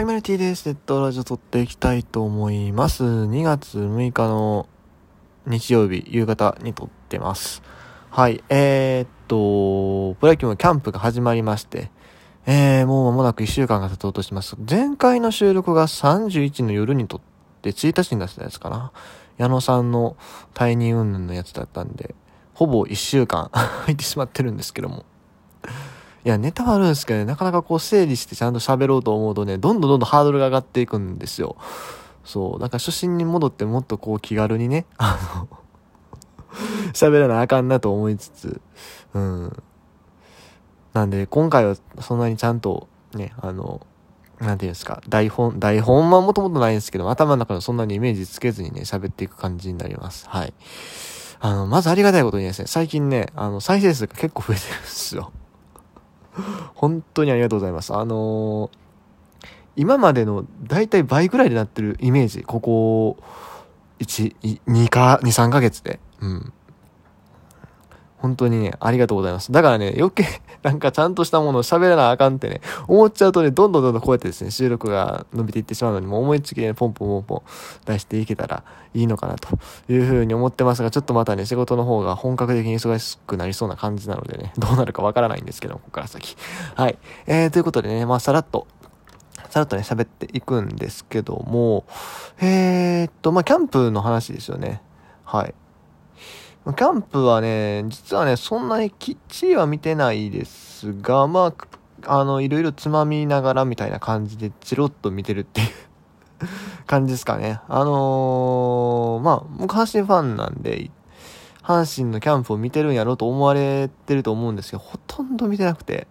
はい、マルティです。ネットラジオ撮っていきたいと思います。2月6日の日曜日夕方に撮ってます。はい、えー、っと、プロ野球のキャンプが始まりまして、えー、もう間もなく1週間が経とうとします。前回の収録が31の夜に撮って、1日に出したやつかな。矢野さんの退任云々のやつだったんで、ほぼ1週間 空いてしまってるんですけども。いや、ネタはあるんですけどね、なかなかこう整理してちゃんと喋ろうと思うとね、どんどんどんどんハードルが上がっていくんですよ。そう。なんか初心に戻ってもっとこう気軽にね、あの、喋らなあかんなと思いつつ、うん。なんで、今回はそんなにちゃんとね、あの、なんていうんですか、台本、台本はもともとないんですけど、頭の中のそんなにイメージつけずにね、喋っていく感じになります。はい。あの、まずありがたいことにですね、最近ね、あの、再生数が結構増えてるんですよ。本当にありがとうございます。あのー今までの大体倍ぐらいでなってるイメージ、ここ、1、2か、2、3ヶ月で。うん。本当にね、ありがとうございます。だからね、余計、なんかちゃんとしたものを喋らなあかんってね、思っちゃうとね、どんどんどんどんこうやってですね、収録が伸びていってしまうのに、もう思いつきでね、ポンポンポンポン出していけたらいいのかなというふうに思ってますが、ちょっとまたね、仕事の方が本格的に忙しくなりそうな感じなのでね、どうなるかわからないんですけど、ここから先。はい。えー、ということでね、まあ、さらっと、さらっとね、喋っていくんですけども、えー、っと、まあ、キャンプの話ですよね。はい。キャンプはね、実はね、そんなにきっちりは見てないですが、まあ、あの、いろいろつまみながらみたいな感じで、チロッと見てるっていう 感じですかね。あのー、まあ、僕阪神ファンなんで、阪神のキャンプを見てるんやろうと思われてると思うんですけど、ほとんど見てなくて、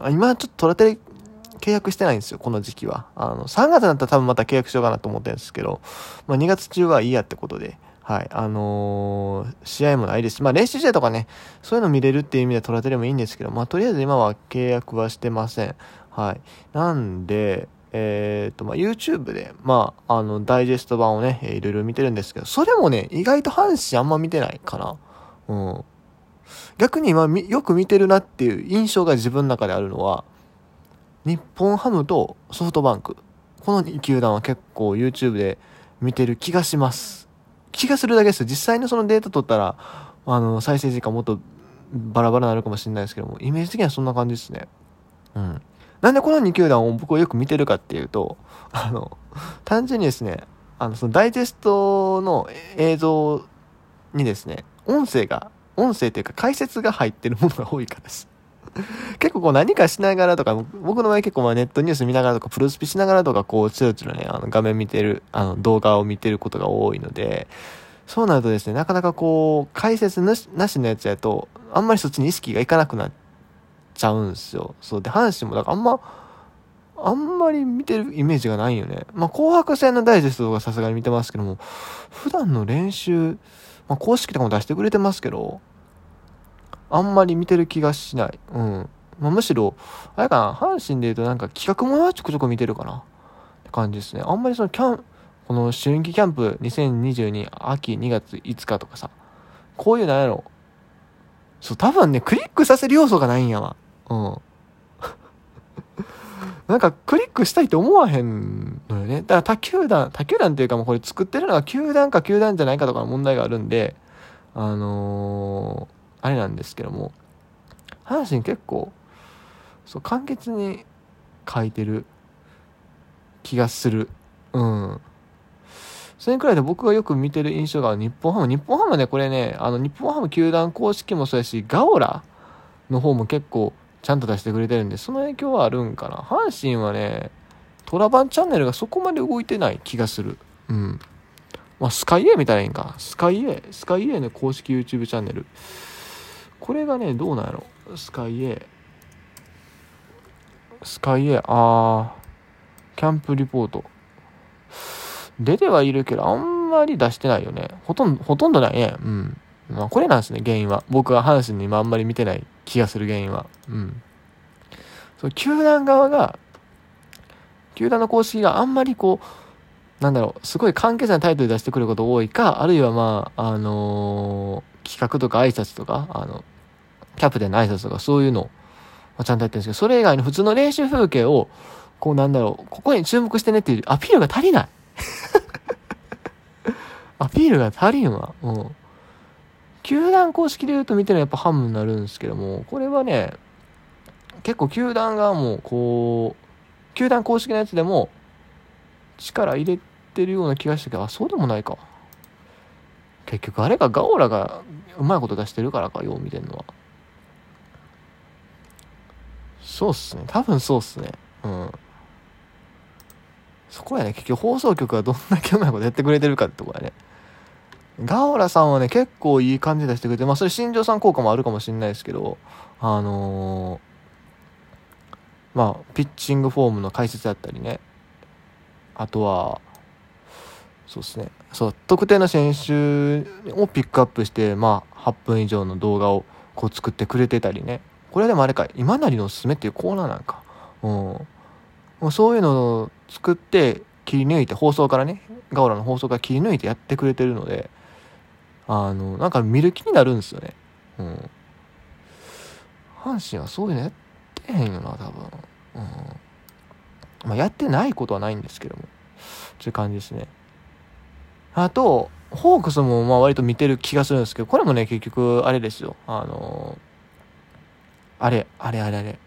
あ今ちょっとトラテレ契約してないんですよ、この時期は。あの、3月だったら多分また契約しようかなと思ってるんですけど、まあ2月中はいいやってことで、はい、あのー試合もないですし、まあ練習試合とかね、そういうの見れるっていう意味でトラテレもいいんですけど、まあとりあえず今は契約はしてません。はい。なんで、えっ、と、まあ YouTube で、まあ、あの、ダイジェスト版をね、いろいろ見てるんですけど、それもね、意外と阪神あんま見てないかな。うん。逆に今よく見てるなっていう印象が自分の中であるのは、日本ハムとソフトバンク。この2球団は結構 YouTube で見てる気がします。気がするだけです。実際のそのデータ取ったら、あの、再生時間もっとバラバラになるかもしれないですけども、イメージ的にはそんな感じですね。うん。なんでこの2球団を僕はよく見てるかっていうと、あの、単純にですね、あの、そのダイジェストの映像にですね、音声が、音声っていうか解説が入ってるものが多いからです。結構こう何かしながらとか、僕の場合結構まあネットニュース見ながらとか、プロスピしながらとか、こう、チロチロね、あの画面見てる、あの動画を見てることが多いので、そうなるとですね、なかなかこう、解説なしなしのやつやと、あんまりそっちに意識がいかなくなっちゃうんですよ。そう。で、阪神も、だからあんま、あんまり見てるイメージがないよね。まあ、紅白戦のダイジェストとかさすがに見てますけども、普段の練習、まあ、公式とかも出してくれてますけど、あんまり見てる気がしない。うん。まあ、むしろ、あれかな、阪神で言うとなんか企画ものはちょくちょく見てるかな。って感じですね。あんまりそのキャン、この春季キャンプ2022秋2月5日とかさ、こういうなんやろ。そう、多分ね、クリックさせる要素がないんやわ。うん。なんかクリックしたいって思わへんのよね。だから他球団、他球団っていうかもうこれ作ってるのが球団か球団じゃないかとかの問題があるんで、あのーあれなんですけども、阪神結構、そう、簡潔に書いてる気がする。うん。それにくらいで僕がよく見てる印象が日本ハム。日本ハムね、これね、あの、日本ハム球団公式もそうやし、ガオラの方も結構ちゃんと出してくれてるんで、その影響はあるんかな。阪神はね、トラバンチャンネルがそこまで動いてない気がする。うん。まあ、スカイ A みたいないいんか。スカイ A。スカイ A の公式 YouTube チャンネル。これがね、どうなんやろ。スカイ A。スカイ A。あー。キャンプリポート。出てはいるけど、あんまり出してないよね。ほとんど、ほとんどないね。うん。まあ、これなんですね、原因は。僕は阪神に今あんまり見てない気がする原因は。うん。そう、球団側が、球団の公式があんまりこう、なんだろう、すごい簡潔なタイトル出してくること多いか、あるいはまあ、あのー企画とか挨拶とか、あの、キャプテンの挨拶とかそういうのを、ちゃんとやってるんですけど、それ以外の普通の練習風景を、こうなんだろう、ここに注目してねっていうアピールが足りない。アピールが足りんわ。うん。球団公式で言うと見てるのはやっぱハムになるんですけども、これはね、結構球団がもうこう、球団公式のやつでも力入れてるような気がしたけど、あ、そうでもないか。結局あれがガオラがうまいこと出してるからか、よう見てんのは。そうっすね。多分そうっすね。うん。そこやね、結局放送局がどんだけうまいことやってくれてるかってとこやね。ガオラさんはね、結構いい感じ出してくれて、まあそれ新庄さん効果もあるかもしれないですけど、あのー、まあ、ピッチングフォームの解説だったりね、あとは、そうですね、そう、特定の選手をピックアップして、まあ、8分以上の動画をこう作ってくれてたりね、これでもあれか、今なりのおすすめっていうコーナーなんか、うん。もうそういうのを作って切り抜いて、放送からね、ガオラの放送から切り抜いてやってくれてるので、あの、なんか見る気になるんですよね。うん。阪神はそういうのやってへんよな、多分。うん。まあ、やってないことはないんですけども。という感じですね。あと、ホークスもまあ割と見てる気がするんですけど、これもね、結局、あれですよ。あのー、あれ、あれあれあれ。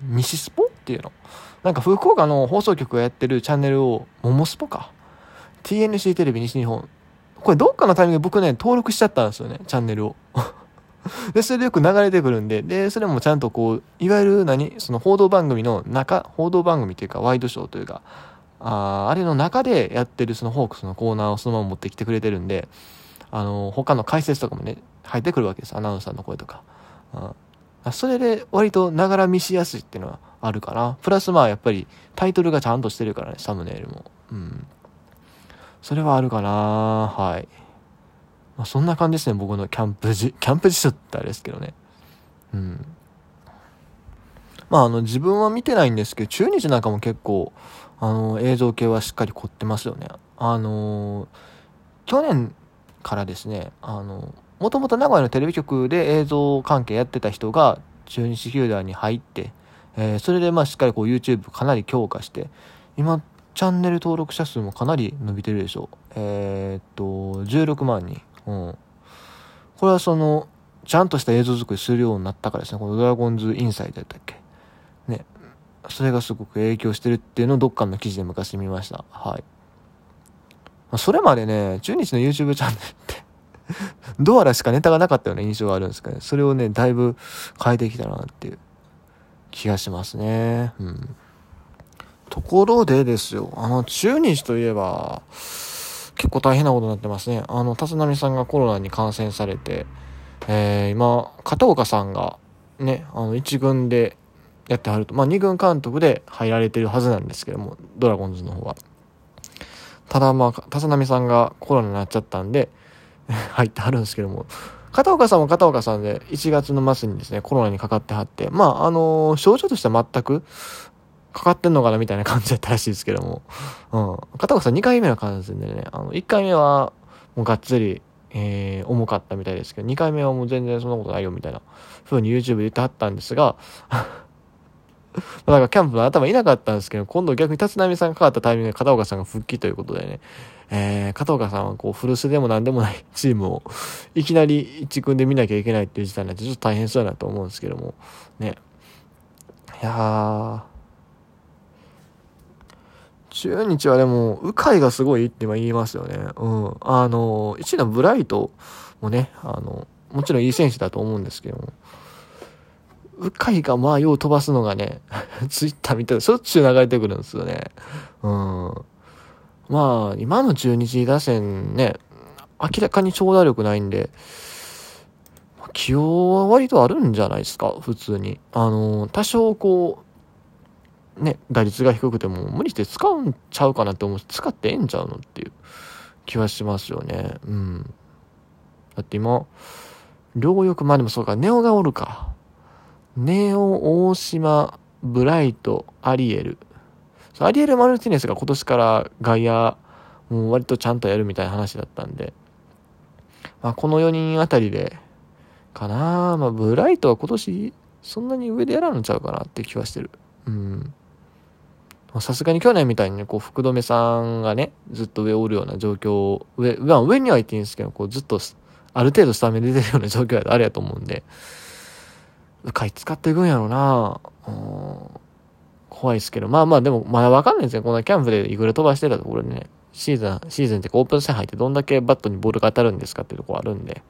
西スポっていうの？なんか福岡の放送局がやってるチャンネルを、モモスポか？TNC テレビ西日本これどっかのタイミングで僕ね、登録しちゃったんですよね、チャンネルを。で、それでよく流れてくるんで、で、それもちゃんとこう、いわゆる何？その報道番組の中、報道番組っていうか、ワイドショーというか、ああれの中でやってるそのホークスのコーナーをそのまま持ってきてくれてるんで、あの、他の解説とかもね、入ってくるわけです。アナウンサーの声とか。それで割とながら見しやすいっていうのはあるかな。プラスまあやっぱりタイトルがちゃんとしてるからね、サムネイルも。うん。それはあるかなはい。まあ、そんな感じですね、僕のキャンプ時、キャンプ時所ってあれですけどね。うん。まあ、あの、自分は見てないんですけど、中日なんかも結構、あの、映像系はしっかり凝ってますよね。あの去年からですね、あの、もともと名古屋のテレビ局で映像関係やってた人が中日球団に入って、えー、それでまあしっかりこう YouTube かなり強化して、今チャンネル登録者数もかなり伸びてるでしょう。えー、っと、16万人。うん。これはその、ちゃんとした映像作りするようになったからですね。このドラゴンズインサイドやったっけ。ね。それがすごく影響してるっていうのをどっかの記事で昔見ました。はい。ま、それまでね、中日の YouTube チャンネルってドアラしかネタがなかったような印象があるんですけど、ね、それをね、だいぶ変えてきたなっていう気がしますね。うん。ところでですよ、あの、中日といえば、結構大変なことになってますね。あの、立浪さんがコロナに感染されて、えー、今、片岡さんが、ね、あの、1軍でやってはると、まあ、2軍監督で入られてるはずなんですけども、ドラゴンズの方は。ただ、まあ、立浪さんがコロナになっちゃったんで、入ってはるんですけども、片岡さんも片岡さんで1月の末にですね、コロナにかかってはって、まあ、あのー、症状としては全く、かかってんのかなみたいな感じだったらしいですけども。うん。片岡さん2回目の感染でね、あの、1回目はもうがっつり、えー、重かったみたいですけど、2回目はもう全然そんなことないよみたいな風に YouTube で言ってはったんですが、だからキャンプの頭いなかったんですけど、今度逆に立浪さんがかかったタイミングで片岡さんが復帰ということでね、えー、片岡さんはこう古巣でも何でもないチームをいきなり一軍で見なきゃいけないっていう事態になってちょっと大変そうだなと思うんですけども、ね。いやー、中日はでも、鵜飼がすごいって言いますよね。うん。あの、一のブライトもね、あの、もちろんいい選手だと思うんですけども、鵜飼がまあよう飛ばすのがね、ツイッター見てしょっちゅう流れてくるんですよね。うん。まあ、今の中日打線ね、明らかに長打力ないんで、起用は割とあるんじゃないですか、普通に。あの、多少こう、ね、打率が低くても無理して使うんちゃうかなって思う使ってええんちゃうのっていう気はしますよね。うん。だって今、両翼、まあでもそうか、ネオがおるか。ネオ、大島、ブライト、アリエル。アリエル・マルティネスが今年から外野、もう割とちゃんとやるみたいな話だったんで、まあこの4人あたりで、かなまあブライトは今年そんなに上でやらんのちゃうかなって気はしてる。うん。さすがに去年みたいにね、こう、福留さんがね、ずっと上おるような状況、上、まあ上には行っていいんですけど、こう、ずっと、ある程度スタメン出てるような状況やとあれやと思うんで、うかい使っていくんやろうなうん怖いですけど、まあまあでも、まだわかんないですよ。このキャンプでいくら飛ばしてたところでね、シーズン、シーズンってオープン戦入ってどんだけバットにボールが当たるんですかっていうところあるんで、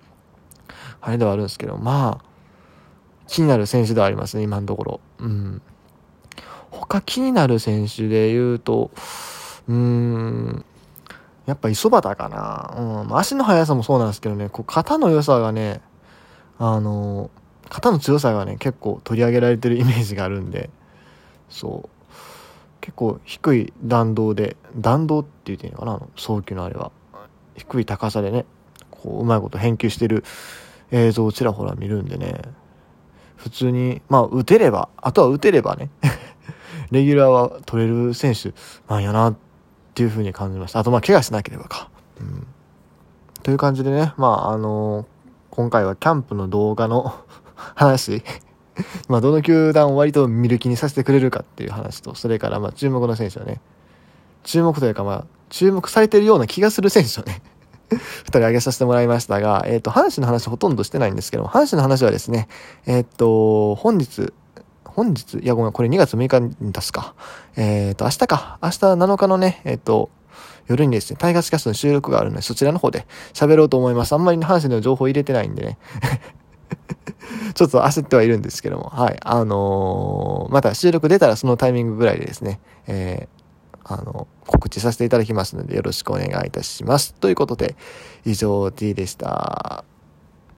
あれではあるんですけど、まあ、気になる選手ではありますね、今のところ。うん。他気になる選手で言うと、うーん、やっぱ磯端かな。うん。足の速さもそうなんですけどね、こう肩の良さがね、あの、肩の強さがね、結構取り上げられてるイメージがあるんで、そう。結構低い弾道で、弾道って言っていいのかな、あの送球のあれは。低い高さでね、こう、うまいこと返球してる映像をちらほら見るんでね、普通に、まあ、打てれば、あとは打てればね レギュラーは取れる選手なんやなっていう風に感じました。あと、まあ、怪我しなければか。うん。という感じでね、まあ、あのー、今回はキャンプの動画の 話 まあ、どの球団を割と見る気にさせてくれるかっていう話と、それから、まあ、注目の選手をね、注目というか、まあ、注目されてるような気がする選手をね 二人挙げさせてもらいましたが、えっ、ー、と、阪神の話ほとんどしてないんですけども阪神の話はですね、えっ、ー、と、本日、本日、いやごめん、これ2月6日に出すか。えっ、ー、と、明日か。明日7日のね、えっ、と、夜にですね、タイガースキャストの収録があるので、そちらの方で喋ろうと思います。あんまり阪神の情報入れてないんでね。ちょっと焦ってはいるんですけども、はい。あのー、また収録出たらそのタイミングぐらいでですね、えー、あの、告知させていただきますのでよろしくお願いいたします。ということで、以上 D でした。